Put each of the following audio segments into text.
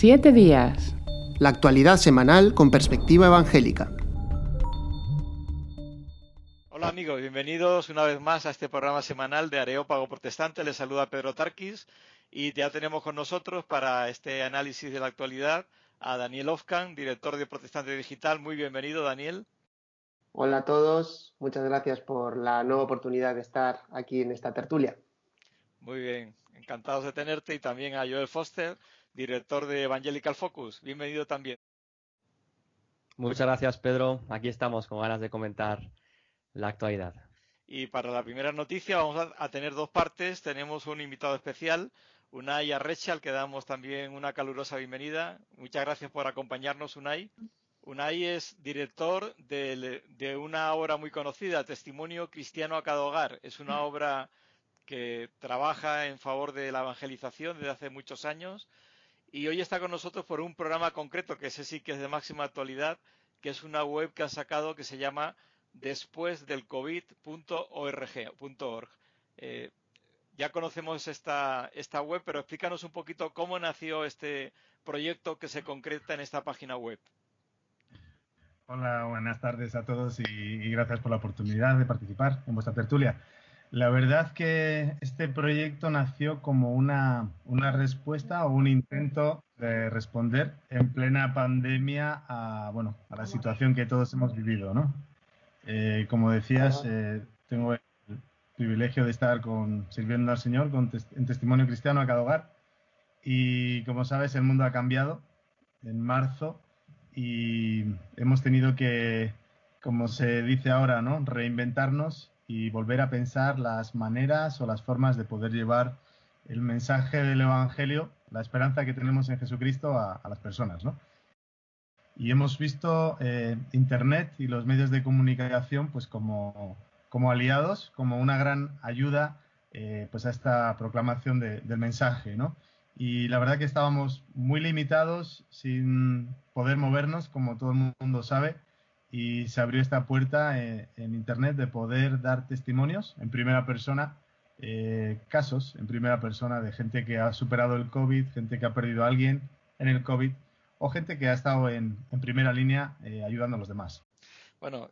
Siete días. La actualidad semanal con perspectiva evangélica. Hola amigos, bienvenidos una vez más a este programa semanal de Areópago Protestante. Les saluda Pedro Tarquis y ya tenemos con nosotros para este análisis de la actualidad a Daniel Ofkan, director de Protestante Digital. Muy bienvenido, Daniel. Hola a todos, muchas gracias por la nueva oportunidad de estar aquí en esta tertulia. Muy bien, encantados de tenerte y también a Joel Foster, director de Evangelical Focus. Bienvenido también. Muchas gracias, Pedro. Aquí estamos con ganas de comentar la actualidad. Y para la primera noticia vamos a, tener dos partes. Tenemos un invitado especial, Unai Arrecha, al que damos también una calurosa bienvenida. Muchas gracias por acompañarnos, Unai. Unai es director de, de una obra muy conocida, Testimonio Cristiano a cada hogar. Es una obra que trabaja en favor de la evangelización desde hace muchos años y hoy está con nosotros por un programa concreto que ese sí que es de máxima actualidad, que es una web que ha sacado que se llama después del covid.org. Eh, ya conocemos esta, esta web, pero explícanos un poquito cómo nació este proyecto que se concreta en esta página web. Hola, buenas tardes a todos y gracias por la oportunidad de participar en vuestra tertulia. La verdad que este proyecto nació como una, respuesta o un intento de responder en plena pandemia a, bueno, a la situación que todos hemos vivido, ¿no? Eh, como decías, eh, tengo el privilegio de estar con, sirviendo al Señor con en testimonio cristiano a cada hogar y como sabes el mundo ha cambiado en marzo y hemos tenido que, como se dice ahora, ¿no? reinventarnos y volver a pensar las maneras o las formas de poder llevar el mensaje del Evangelio, la esperanza que tenemos en Jesucristo a, las personas, ¿no? Y hemos visto eh, Internet y los medios de comunicación pues como, como aliados, como una gran ayuda eh, pues a esta proclamación del mensaje, ¿no? Y la verdad que estábamos muy limitados, sin poder movernos, como todo el mundo sabe, y se abrió esta puerta eh, en, Internet de poder dar testimonios en primera persona, eh, casos en primera persona de gente que ha superado el COVID, gente que ha perdido a alguien en el COVID o gente que ha estado en, primera línea eh, ayudando a los demás. Bueno,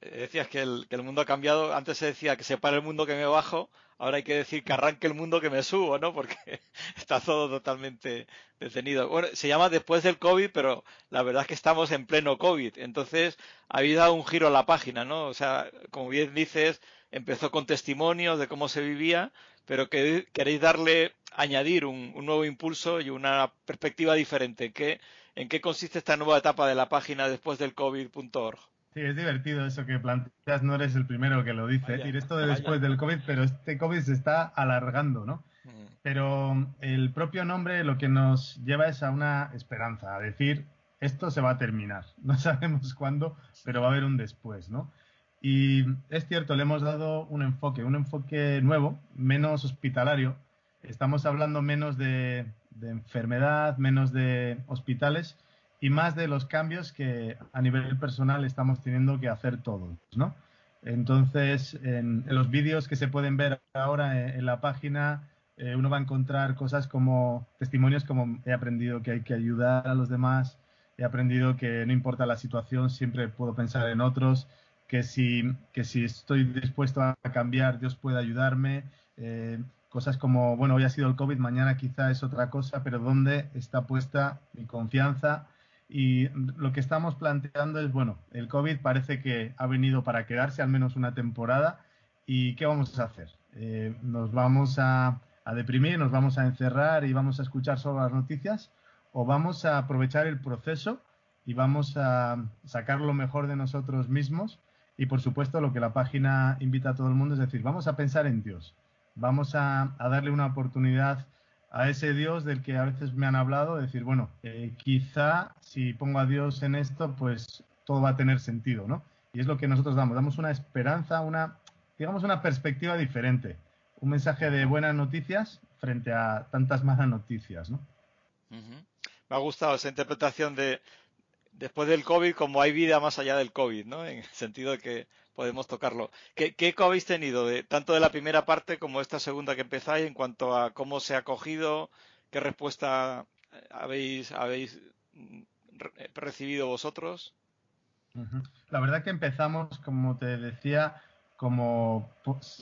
decías que el, que el, mundo ha cambiado. Antes se decía que se para el mundo que me bajo ahora hay que decir que arranque el mundo que me subo, ¿no? Porque está todo totalmente detenido. Bueno, se llama después del COVID, pero la verdad es que estamos en pleno COVID. Entonces, habéis dado un giro a la página, ¿no? O sea, como bien dices, empezó con testimonios de cómo se vivía, pero que queréis darle, añadir un, nuevo impulso y una perspectiva diferente. ¿En qué consiste esta nueva etapa de la página después del COVID.org? Sí, es divertido eso que planteas, no eres el primero que lo dice. decir, esto de después del COVID, pero este COVID se está alargando, ¿no? Mm. Pero el propio nombre lo que nos lleva es a una esperanza, a decir, esto se va a terminar. No sabemos cuándo, pero va a haber un después, ¿no? Y es cierto, le hemos dado un enfoque, un enfoque nuevo, menos hospitalario. Estamos hablando menos de enfermedad, menos de hospitales y más de los cambios que a nivel personal estamos teniendo que hacer todos, ¿no? Entonces, en, los vídeos que se pueden ver ahora en, la página, eh, uno va a encontrar cosas como testimonios como he aprendido que hay que ayudar a los demás, he aprendido que no importa la situación, siempre puedo pensar en otros, que si, que si estoy dispuesto a cambiar, Dios puede ayudarme. Eh, cosas como, bueno, hoy ha sido el COVID, mañana quizá es otra cosa, pero ¿dónde está puesta mi confianza? Y lo que estamos planteando es, bueno, el COVID parece que ha venido para quedarse al menos una temporada. ¿Y qué vamos a hacer? Eh, ¿Nos vamos a, deprimir, nos vamos a encerrar y vamos a escuchar solo las noticias? ¿O vamos a aprovechar el proceso y vamos a sacar lo mejor de nosotros mismos? Y por supuesto, lo que la página invita a todo el mundo es decir, vamos a pensar en Dios, vamos a, a darle una oportunidad a ese Dios del que a veces me han hablado, decir, bueno, eh, quizá si pongo a Dios en esto, pues todo va a tener sentido, ¿no? Y es lo que nosotros damos, damos una esperanza, una, digamos, una perspectiva diferente, un mensaje de buenas noticias frente a tantas malas noticias, ¿no? Me ha gustado esa interpretación de después del COVID, como hay vida más allá del COVID, ¿no? En el sentido de que podemos tocarlo. ¿Qué, eco habéis tenido de, tanto de la primera parte como esta segunda que empezáis en cuanto a cómo se ha acogido, qué respuesta habéis, habéis mm, recibido vosotros? La verdad que empezamos, como te decía, como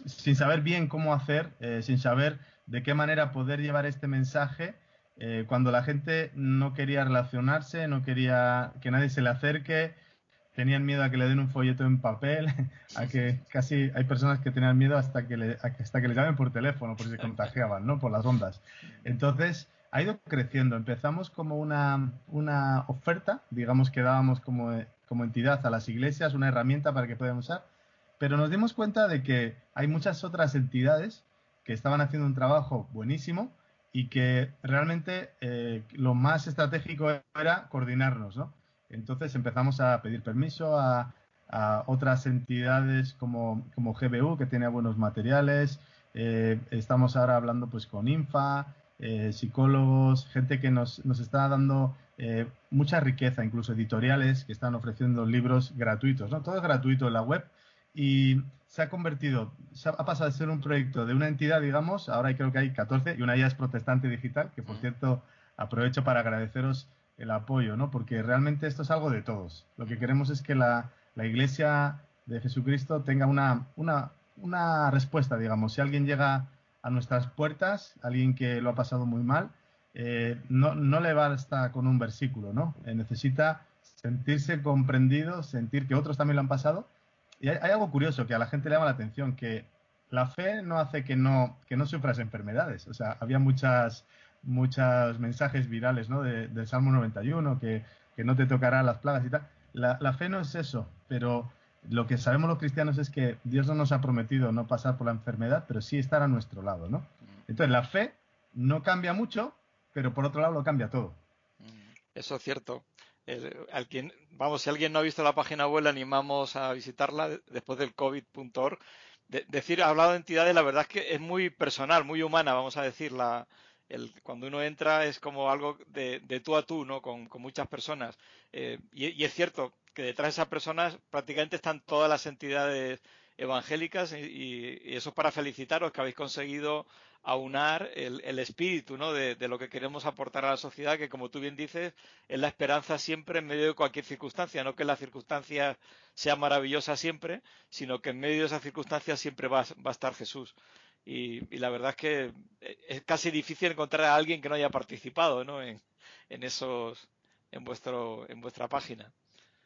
sin saber bien cómo hacer, eh, sin saber de qué manera poder llevar este mensaje eh, cuando la gente no quería relacionarse, no quería que nadie se le acerque, tenían miedo a que le den un folleto en papel, a que casi hay personas que tenían miedo hasta que, le, hasta que les llamen por teléfono, por si se contagiaban, ¿no? Por las ondas. Entonces, ha ido creciendo. Empezamos como una, una oferta, digamos que dábamos como, como entidad a las iglesias, una herramienta para que puedan usar, pero nos dimos cuenta de que hay muchas otras entidades que estaban haciendo un trabajo buenísimo y que realmente eh, lo más estratégico era coordinarnos, ¿no? Entonces empezamos a pedir permiso a, otras entidades como, como, GBU, que tiene buenos materiales. Eh, estamos ahora hablando pues con Infa, eh, psicólogos, gente que nos, nos está dando mucha riqueza, incluso editoriales que están ofreciendo libros gratuitos, ¿no? Todo es gratuito en la web y se ha convertido, ha pasado de ser un proyecto de una entidad, digamos, ahora creo que hay 14 y una ya es protestante digital, que por cierto aprovecho para agradeceros el apoyo, ¿no? Porque realmente esto es algo de todos. Lo que queremos es que la, Iglesia de Jesucristo tenga una, una, una, respuesta, digamos. Si alguien llega a nuestras puertas, alguien que lo ha pasado muy mal, eh, no, no, le basta con un versículo, ¿no? Eh, necesita sentirse comprendido, sentir que otros también lo han pasado y hay, algo curioso que a la gente le llama la atención, que la fe no hace que no, que no sufras enfermedades. O sea, había muchas, muchos mensajes virales ¿no? de, del Salmo 91, que, que no te tocarán las plagas y tal. La, la, fe no es eso, pero lo que sabemos los cristianos es que Dios no nos ha prometido no pasar por la enfermedad, pero sí estar a nuestro lado, ¿no? Entonces, la fe no cambia mucho, pero por otro lado lo cambia todo. Eso es cierto al quien, vamos, si alguien no ha visto la página web, le animamos a visitarla después del covid.org. De, decir, ha hablado de entidades, la verdad es que es muy personal, muy humana, vamos a decir. La, el, cuando uno entra es como algo de, tú a tú, ¿no? Con, muchas personas. Eh, y, es cierto que detrás de esas personas prácticamente están todas las entidades evangélicas y, eso es para felicitaros que habéis conseguido aunar el, el espíritu ¿no? de, lo que queremos aportar a la sociedad, que como tú bien dices, es la esperanza siempre en medio de cualquier circunstancia, no que las circunstancias sean maravillosas siempre, sino que en medio de esas circunstancias siempre va, va a estar Jesús. Y, la verdad es que es casi difícil encontrar a alguien que no haya participado ¿no? en, en esos en vuestro en vuestra página.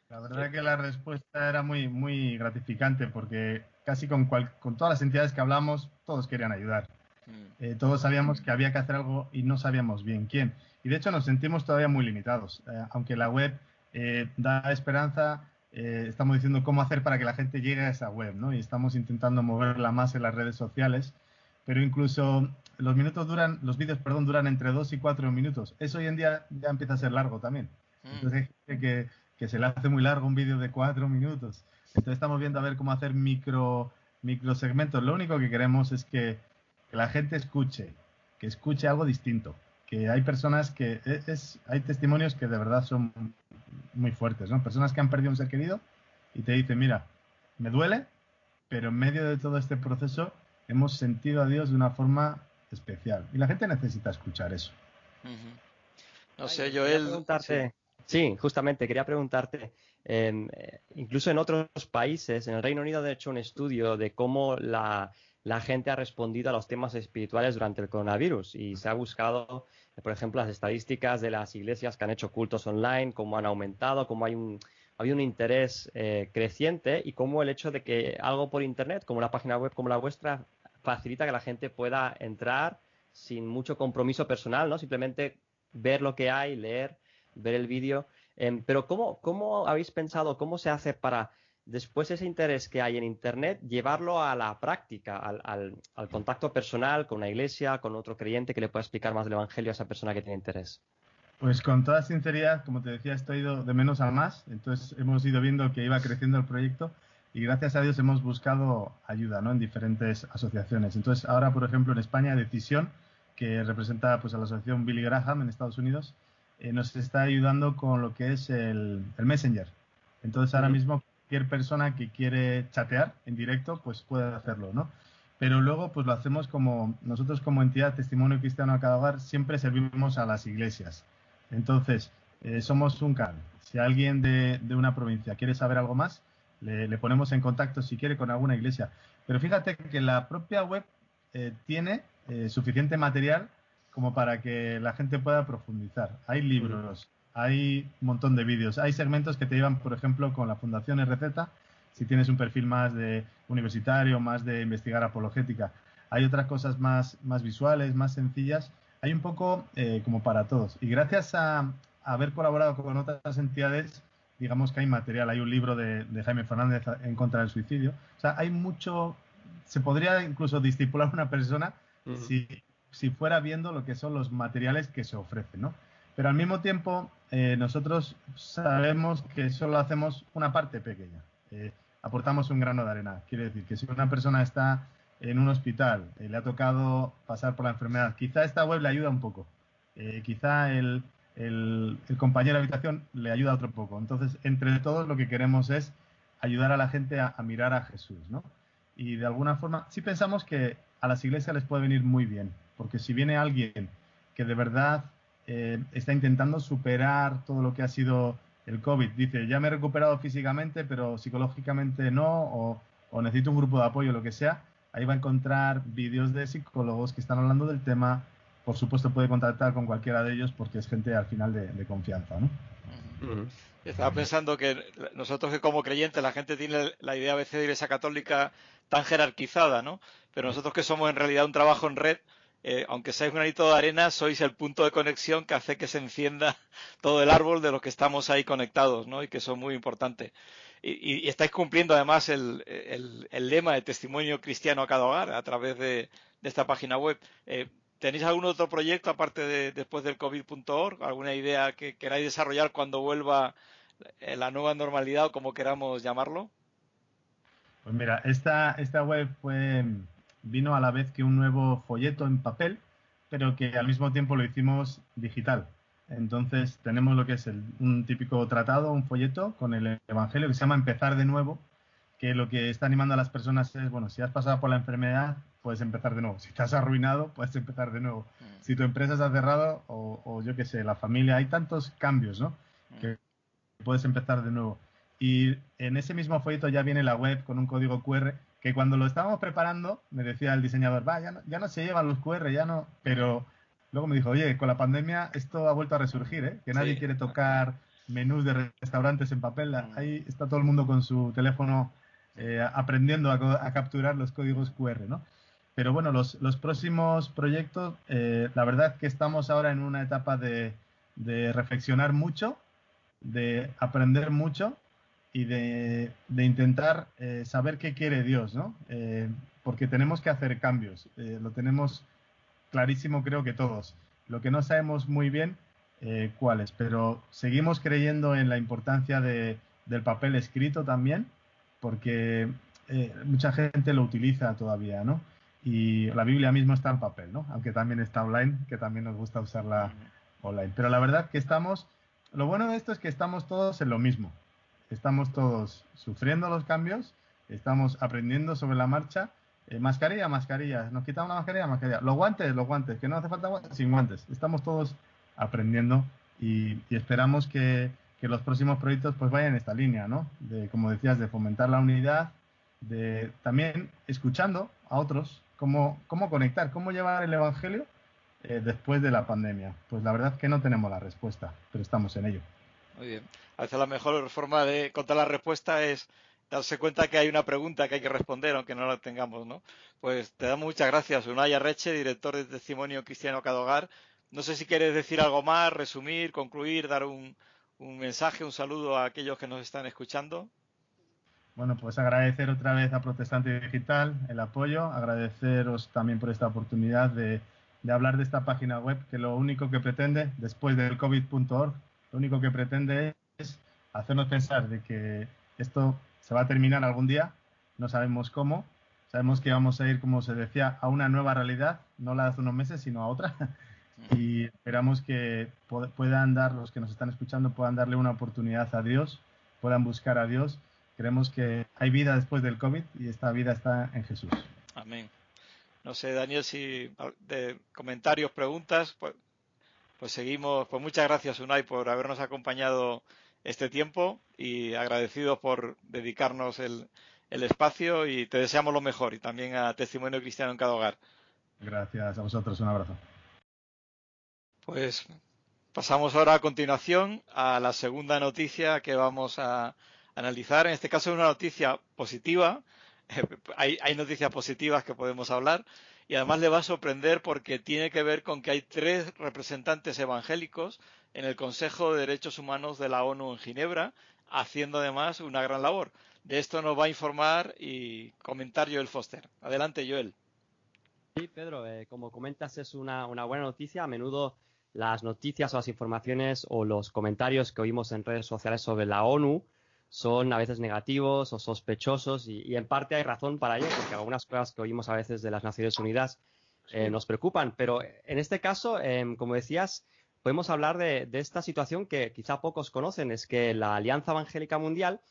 La verdad es que la respuesta era muy muy gratificante porque casi con, con todas las entidades que hablamos todos querían ayudar. Mm. Eh, todos sabíamos que había que hacer algo y no sabíamos bien quién. Y de hecho nos sentimos todavía muy limitados. Eh, aunque la web eh, da esperanza, estamos diciendo cómo hacer para que la gente llegue a esa web, ¿no? Y estamos intentando moverla más en las redes sociales. Pero incluso los minutos duran, los vídeos, perdón, duran entre dos y cuatro minutos. Eso hoy en día ya empieza a ser largo también. Mm. Entonces hay gente que, que se le hace muy largo un vídeo de cuatro minutos. Entonces estamos viendo a ver cómo hacer micro, micro segmentos. Lo único que queremos es que que la gente escuche, que escuche algo distinto, que hay personas que e, es, hay testimonios que de verdad son muy fuertes, ¿no? Personas que han perdido un ser querido y te dicen, mira, me duele, pero en medio de todo este proceso hemos sentido a Dios de una forma especial. Y la gente necesita escuchar eso. No sé, Joel. Preguntarte, sí. justamente, quería preguntarte, eh, incluso en otros países, en el Reino Unido, han hecho un estudio de cómo la, la gente ha respondido a los temas espirituales durante el coronavirus y se ha buscado, por ejemplo, las estadísticas de las iglesias que han hecho cultos online, cómo han aumentado, cómo hay un, un interés eh, creciente y cómo el hecho de que algo por Internet, como una página web como la vuestra, facilita que la gente pueda entrar sin mucho compromiso personal, ¿no? Simplemente ver lo que hay, leer, ver el vídeo. Em, pero ¿cómo, ¿cómo habéis pensado, cómo se hace para después ese interés que hay en Internet, llevarlo a la práctica, al, contacto personal con una iglesia, con otro creyente que le pueda explicar más del Evangelio a esa persona que tiene interés. Pues con toda sinceridad, como te decía, estoy ido de menos a más, entonces hemos ido viendo que iba creciendo el proyecto y gracias a Dios hemos buscado ayuda ¿no? en diferentes asociaciones. Entonces ahora, por ejemplo, en España, Decisión, que representa pues, a la asociación Billy Graham en Estados Unidos, eh, nos está ayudando con lo que es el, Messenger. Entonces ahora mismo cualquier persona que quiere chatear en directo, pues puede hacerlo, ¿no? pero luego pues lo hacemos como nosotros como entidad Testimonio Cristiano a cada hogar siempre servimos a las iglesias. Entonces, eh, somos un canal. Si alguien de, una provincia quiere saber algo más, le, ponemos en contacto si quiere con alguna iglesia. Pero fíjate que la propia web eh, tiene eh, suficiente material como para que la gente pueda profundizar. Hay libros, hay un montón de vídeos, hay segmentos que te llevan, por ejemplo, con la Fundación RZ, si tienes un perfil más de universitario, más de investigar apologética. Hay otras cosas más, más visuales, más sencillas. Hay un poco como para todos. Y gracias a, haber colaborado con otras entidades, digamos que hay material. Hay un libro de, Jaime Fernández en contra del suicidio. O sea, hay mucho. Se podría incluso discipular una persona si, si, fuera viendo lo que son los materiales que se ofrecen, ¿no? Pero al mismo tiempo, eh, nosotros sabemos que solo hacemos una parte pequeña. Eh, aportamos un grano de arena. Quiere decir que si una persona está en un hospital, eh, le ha tocado pasar por la enfermedad, quizá esta web le ayuda un poco. quizá el, el, compañero de habitación le ayuda otro poco. Entonces, entre todos lo que queremos es ayudar a la gente a, mirar a Jesús, ¿no? Y de alguna forma, sí pensamos que a las iglesias les puede venir muy bien, porque si viene alguien que de verdad eh, está intentando superar todo lo que ha sido el COVID, dice, ya me he recuperado físicamente, pero psicológicamente no, o, o necesito un grupo de apoyo, lo que sea, ahí va a encontrar vídeos de psicólogos que están hablando del tema, por supuesto puede contactar con cualquiera de ellos porque es gente al final de, confianza, ¿no? Estaba pensando que nosotros que como creyentes la gente tiene la idea a veces de iglesia católica tan jerarquizada, ¿no? Pero nosotros que somos en realidad un trabajo en red, eh, aunque seáis un anito de arena, sois el punto de conexión que hace que se encienda todo el árbol de los que estamos ahí conectados, ¿no? Y que son muy importantes. Y, estáis cumpliendo además el, lema de testimonio cristiano a cada hogar a través de, esta página web. Eh, ¿Tenéis algún otro proyecto aparte de después del covid.org? ¿Alguna idea que queráis desarrollar cuando vuelva la nueva normalidad o como queramos llamarlo? Pues mira, esta, esta web fue, vino a la vez que un nuevo folleto en papel, pero que al mismo tiempo lo hicimos digital. Entonces tenemos lo que es un típico tratado, un folleto con el Evangelio que se llama Empezar de nuevo, que lo que está animando a las personas es, bueno, si has pasado por la enfermedad, puedes empezar de nuevo. Si estás arruinado, puedes empezar de nuevo. Mm. Si tu empresa se ha cerrado, o, yo qué sé, la familia, hay tantos cambios, ¿no? Mm. Que puedes empezar de nuevo. Y en ese mismo folleto ya viene la web con un código QR que cuando lo estábamos preparando, me decía el diseñador, va, ya no, ya no se llevan los QR, ya no, pero luego me dijo, oye, con la pandemia esto ha vuelto a resurgir, ¿eh? que nadie quiere tocar menús de restaurantes en papel, mm. ahí está todo el mundo con su teléfono eh, aprendiendo a, a, capturar los códigos QR, ¿no? Pero bueno, los, próximos proyectos, eh, la verdad que estamos ahora en una etapa de, reflexionar mucho, de aprender mucho y de, intentar eh, saber qué quiere Dios, ¿no? Eh, porque tenemos que hacer cambios. lo tenemos clarísimo, creo que todos. Lo que no sabemos muy bien cuáles, pero seguimos creyendo en la importancia del papel escrito también, porque mucha gente lo utiliza todavía, ¿no? y la Biblia mismo está en papel, ¿no? Aunque también está online, que también nos gusta usarla online. Pero la verdad que estamos, lo bueno de esto es que estamos todos en lo mismo. Estamos todos sufriendo los cambios, estamos aprendiendo sobre la marcha. Eh, mascarilla, mascarilla. Nos quitamos la mascarilla, mascarilla. Los guantes, los guantes. Que no hace falta guantes, sin guantes. Estamos todos aprendiendo y, esperamos que, que, los próximos proyectos pues vayan en esta línea, ¿no? De, como decías, de fomentar la unidad, de también escuchando a otros, cómo, cómo conectar, cómo llevar el Evangelio eh, después de la pandemia. Pues la verdad que no tenemos la respuesta, pero estamos en ello. Muy bien. A veces la mejor forma de contar la respuesta es darse cuenta que hay una pregunta que hay que responder, aunque no la tengamos, ¿no? Pues te damos muchas gracias, Unai Arreche, director de Testimonio Cristiano Cadogar. No sé si quieres decir algo más, resumir, concluir, dar un, un mensaje, un saludo a aquellos que nos están escuchando. Bueno, pues agradecer otra vez a Protestante Digital el apoyo, agradeceros también por esta oportunidad de, hablar de esta página web que lo único que pretende, después del covid.org, lo único que pretende es hacernos pensar de que esto se va a terminar algún día, no sabemos cómo, sabemos que vamos a ir, como se decía, a una nueva realidad, no la de hace unos meses, sino a otra, y esperamos que puedan dar, los que nos están escuchando, puedan darle una oportunidad a Dios, puedan buscar a Dios Creemos que hay vida después del COVID y esta vida está en Jesús. Amén. No sé, Daniel, si de comentarios, preguntas, pues, pues seguimos. Pues muchas gracias, Unai, por habernos acompañado este tiempo y agradecidos por dedicarnos el, el espacio y te deseamos lo mejor y también a Testimonio Cristiano en cada hogar. Gracias a vosotros, un abrazo. Pues pasamos ahora a continuación a la segunda noticia que vamos a analizar. En este caso es una noticia positiva. hay, hay noticias positivas que podemos hablar y además le va a sorprender porque tiene que ver con que hay tres representantes evangélicos en el Consejo de Derechos Humanos de la ONU en Ginebra, haciendo además una gran labor. De esto nos va a informar y comentar Joel Foster. Adelante, Joel. Sí, Pedro, eh, como comentas, es una, buena noticia. A menudo las noticias o las informaciones o los comentarios que oímos en redes sociales sobre la ONU son a veces negativos o sospechosos y, en parte hay razón para ello, porque algunas cosas que oímos a veces de las Naciones Unidas eh, nos preocupan. Pero en este caso, em, como decías, podemos hablar de, esta situación que quizá pocos conocen, es que la Alianza Evangélica Mundial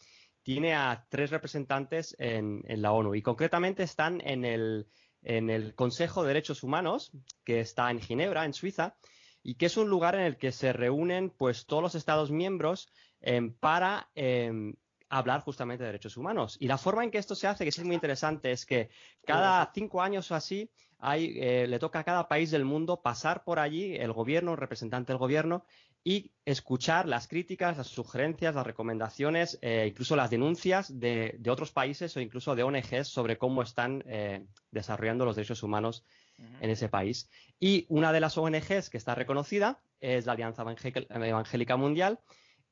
tiene a tres representantes en la ONU y concretamente están en el Consejo de Derechos Humanos, que está en Ginebra, en Suiza, y que es un lugar en el que se reúnen pues todos los Estados miembros em, para em, hablar justamente de derechos humanos. Y la forma en que esto se hace, que es muy interesante, es que cada cinco años o así hay, eh, le toca a cada país del mundo pasar por allí, el gobierno, un representante del gobierno, y escuchar las críticas, las sugerencias, las recomendaciones, eh, incluso las denuncias de, otros países o incluso de ONGs sobre cómo están eh, desarrollando los derechos humanos en ese país. Y una de las ONGs que está reconocida es la Alianza Evangélica Mundial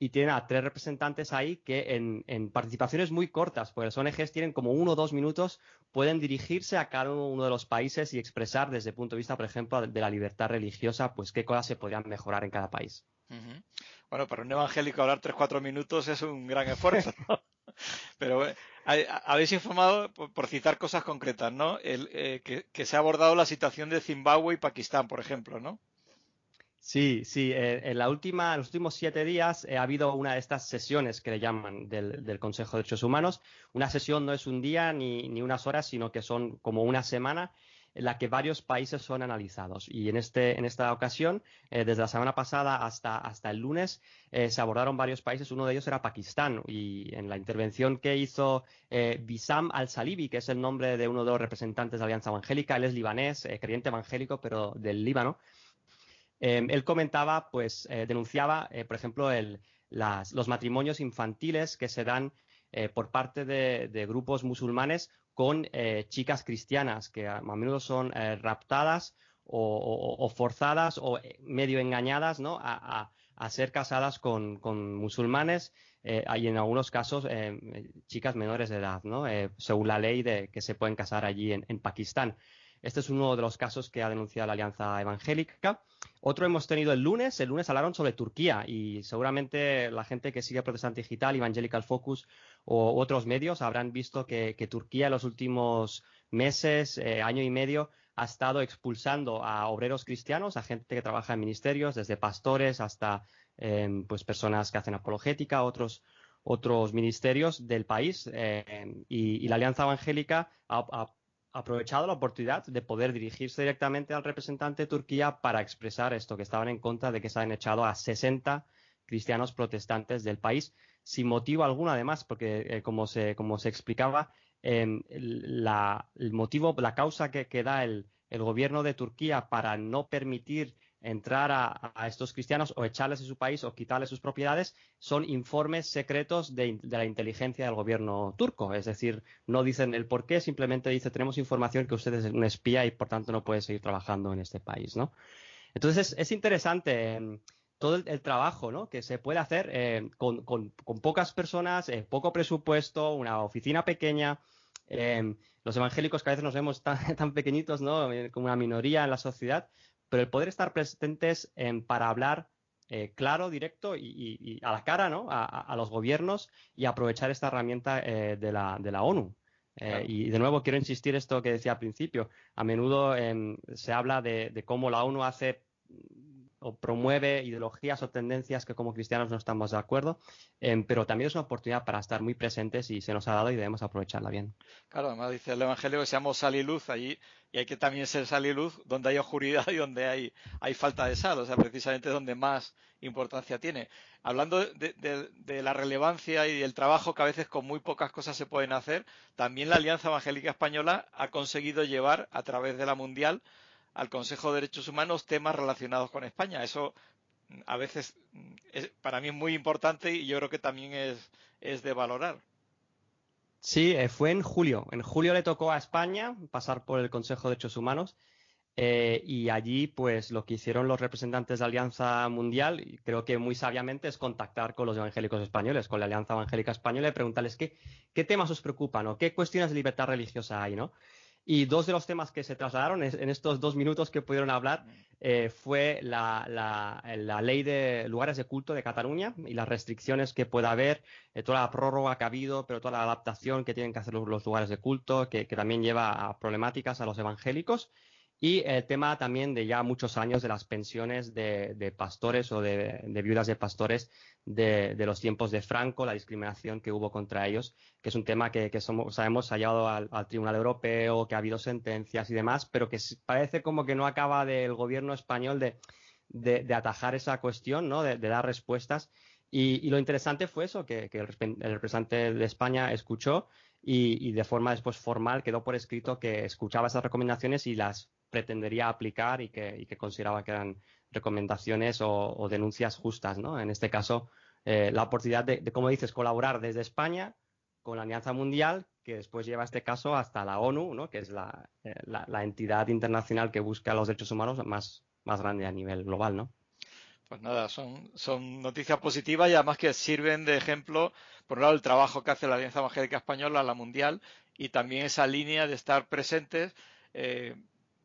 y tiene a tres representantes ahí que en, participaciones muy cortas, porque las ONGs tienen como uno o dos minutos, pueden dirigirse a cada uno de los países y expresar desde el punto de vista, por ejemplo, de la libertad religiosa, pues qué cosas se podrían mejorar en cada país. Bueno, para un evangélico hablar tres, cuatro minutos es un gran esfuerzo. Pero eh, habéis informado, por, citar cosas concretas, ¿no? El, eh, que, se ha abordado la situación de Zimbabue y Pakistán, por ejemplo, ¿no? Sí, sí. Eh, en la última, los últimos siete días ha habido una de estas sesiones que le llaman del, Consejo de Derechos Humanos. Una sesión no es un día ni, ni unas horas, sino que son como una semana en la que varios países son analizados. Y en, este, en esta ocasión, eh, desde la semana pasada hasta, hasta el lunes, eh, se abordaron varios países. Uno de ellos era Pakistán. Y en la intervención que hizo eh, Bisam al-Salibi, que es el nombre de uno de los representantes de la Alianza Evangélica, él es libanés, creyente evangélico, pero del Líbano. Él comentaba, pues, denunciaba, por ejemplo, el, los matrimonios infantiles que se dan por parte de, grupos musulmanes con eh, chicas cristianas que a, menudo son eh, raptadas o, forzadas o eh, medio engañadas ¿no? a, ser casadas con, musulmanes y en algunos casos chicas menores de edad, según la ley de que se pueden casar allí en Pakistán. Este es uno de los casos que ha denunciado la Alianza Evangélica. Otro hemos tenido el lunes. El lunes hablaron sobre Turquía y seguramente la gente que sigue Protestante Digital, Evangelical Focus o otros medios habrán visto que, Turquía en los últimos meses, eh, año y medio, ha estado expulsando a obreros cristianos, a gente que trabaja en ministerios, desde pastores hasta em, pues personas que hacen apologética, otros otros ministerios del país em, y, la Alianza Evangélica ha, aprovechado la oportunidad de poder dirigirse directamente al representante de Turquía para expresar esto, que estaban en contra de que se han echado a 60 cristianos protestantes del país, sin motivo alguno además, porque eh, como, se, como se explicaba, em, la, el motivo, la causa que, da el, gobierno de Turquía para no permitir entrar a, estos cristianos o echarles de su país o quitarles sus propiedades son informes secretos de, la inteligencia del gobierno turco. Es decir, no dicen el por qué, simplemente dice tenemos información que usted es un espía y por tanto no puede seguir trabajando en este país, ¿no? Entonces es, interesante em, todo el, trabajo ¿no? que se puede hacer em, con, pocas personas, eh, poco presupuesto, una oficina pequeña. Em, los evangélicos que a veces nos vemos tan, tan pequeñitos, ¿no? Como una minoría en la sociedad, pero el poder estar presentes para hablar eh, claro, directo y, a la cara ¿no? a, los gobiernos y aprovechar esta herramienta eh, de, la, de, la, ONU. Eh, y de nuevo quiero insistir esto que decía al principio. A menudo em, se habla de, cómo la ONU hace o promueve ideologías o tendencias que como cristianos no estamos de acuerdo, em, pero también es una oportunidad para estar muy presentes y se nos ha dado y debemos aprovecharla bien. Claro, además dice el Evangelio que seamos sal y luz allí y hay que también ser sal y luz donde hay oscuridad y donde hay, hay falta de sal, o sea, precisamente donde más importancia tiene. Hablando de, la relevancia y el trabajo que a veces con muy pocas cosas se pueden hacer, también la Alianza Evangélica Española ha conseguido llevar a través de la Mundial al Consejo de Derechos Humanos temas relacionados con España. Eso a veces para mí es muy importante y yo creo que también es, de valorar. Sí, eh, fue en julio. En julio le tocó a España pasar por el Consejo de Derechos Humanos eh, y allí, pues, lo que hicieron los representantes de Alianza Mundial, creo que muy sabiamente, es contactar con los evangélicos españoles, con la Alianza Evangélica Española, y preguntarles qué, qué temas os preocupan o qué cuestiones de libertad religiosa hay, ¿no? Y dos de los temas que se trasladaron en estos dos minutos que pudieron hablar eh, fue la, la, ley de lugares de culto de Cataluña y las restricciones que pueda haber, eh, toda la prórroga que ha habido, pero toda la adaptación que tienen que hacer los, lugares de culto, que, que, también lleva a problemáticas a los evangélicos. Y el tema también de ya muchos años de las pensiones de, pastores o de, viudas de pastores de, los tiempos de Franco, la discriminación que hubo contra ellos, que es un tema que, sabemos ha llegado al, Tribunal Europeo, que ha habido sentencias y demás, pero que parece como que no acaba del gobierno español de, atajar esa cuestión, ¿no? de, dar respuestas. Y, lo interesante fue eso, que, el, representante de España escuchó y, de forma después formal quedó por escrito que escuchaba esas recomendaciones y las pretendería aplicar y que, consideraba que eran recomendaciones o, denuncias justas, ¿no? En este caso, eh, la oportunidad de, como dices, colaborar desde España con la Alianza Mundial, que después lleva este caso hasta la ONU, ¿no? que es eh, la, entidad internacional que busca los derechos humanos más, más grande a nivel global, ¿no? Pues nada, son, son noticias positivas y además que sirven de ejemplo, por un lado, el trabajo que hace la Alianza Evangélica Española, la Mundial, y también esa línea de estar presentes eh,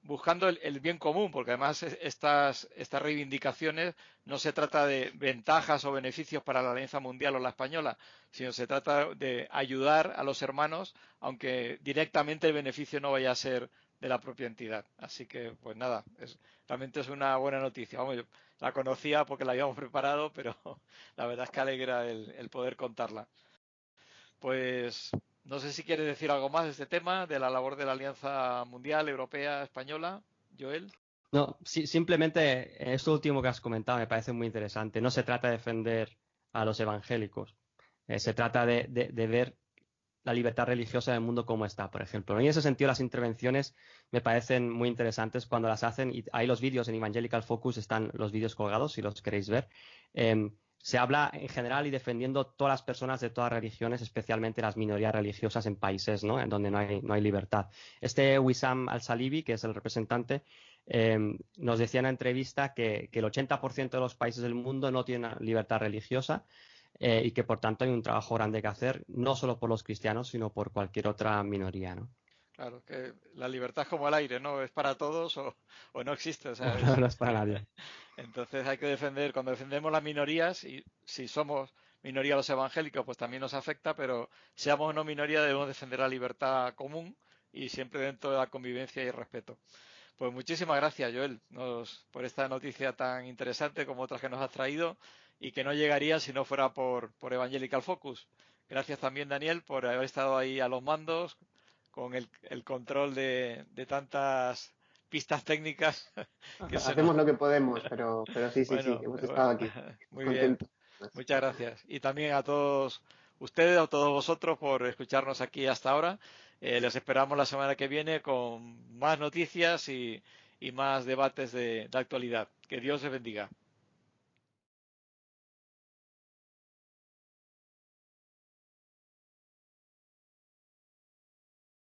buscando el, bien común, porque además estas, estas reivindicaciones no se trata de ventajas o beneficios para la Alianza Mundial o la española, sino se trata de ayudar a los hermanos, aunque directamente el beneficio no vaya a ser de la propia entidad. Así que, pues nada, es, realmente es una buena noticia. Vamos, yo la conocía porque la habíamos preparado, pero la verdad es que alegra el, el poder contarla. Pues no sé si quieres decir algo más de este tema, de la labor de la Alianza Mundial Europea Española, Joel. No, simplemente esto último que has comentado me parece muy interesante. No se trata de defender a los evangélicos, eh, se trata de, ver la libertad religiosa del mundo como está, por ejemplo. En ese sentido las intervenciones me parecen muy interesantes cuando las hacen y hay los vídeos en Evangelical Focus, están los vídeos colgados si los queréis ver. Em, se habla en general y defendiendo todas las personas de todas religiones, especialmente las minorías religiosas en países en donde no hay, no hay libertad. Este Wissam al-Salibi, que es el representante, em, nos decía en una entrevista que, el 80% de los países del mundo no tienen libertad religiosa eh, y que por tanto hay un trabajo grande que hacer, no solo por los cristianos, sino por cualquier otra minoría. ¿no? Claro, que la libertad es como el aire, ¿no? Es para todos o, no existe. O sea, no, es para nadie. Entonces hay que defender, cuando defendemos las minorías, y si somos minoría los evangélicos, pues también nos afecta, pero seamos o no minoría debemos defender la libertad común y siempre dentro de la convivencia y el respeto. Pues muchísimas gracias, Joel, por esta noticia tan interesante como otras que nos has traído y que no llegaría si no fuera por, por Evangelical Focus. Gracias también, Daniel, por haber estado ahí a los mandos, con el, control de, tantas pistas técnicas. Hacemos lo que podemos, pero, pero sí, sí, sí, hemos estado aquí. Muy bien. Muchas gracias. Y también a todos ustedes, a todos vosotros por escucharnos aquí hasta ahora. Eh, les esperamos la semana que viene con más noticias y, más debates de, de actualidad. Que Dios les bendiga.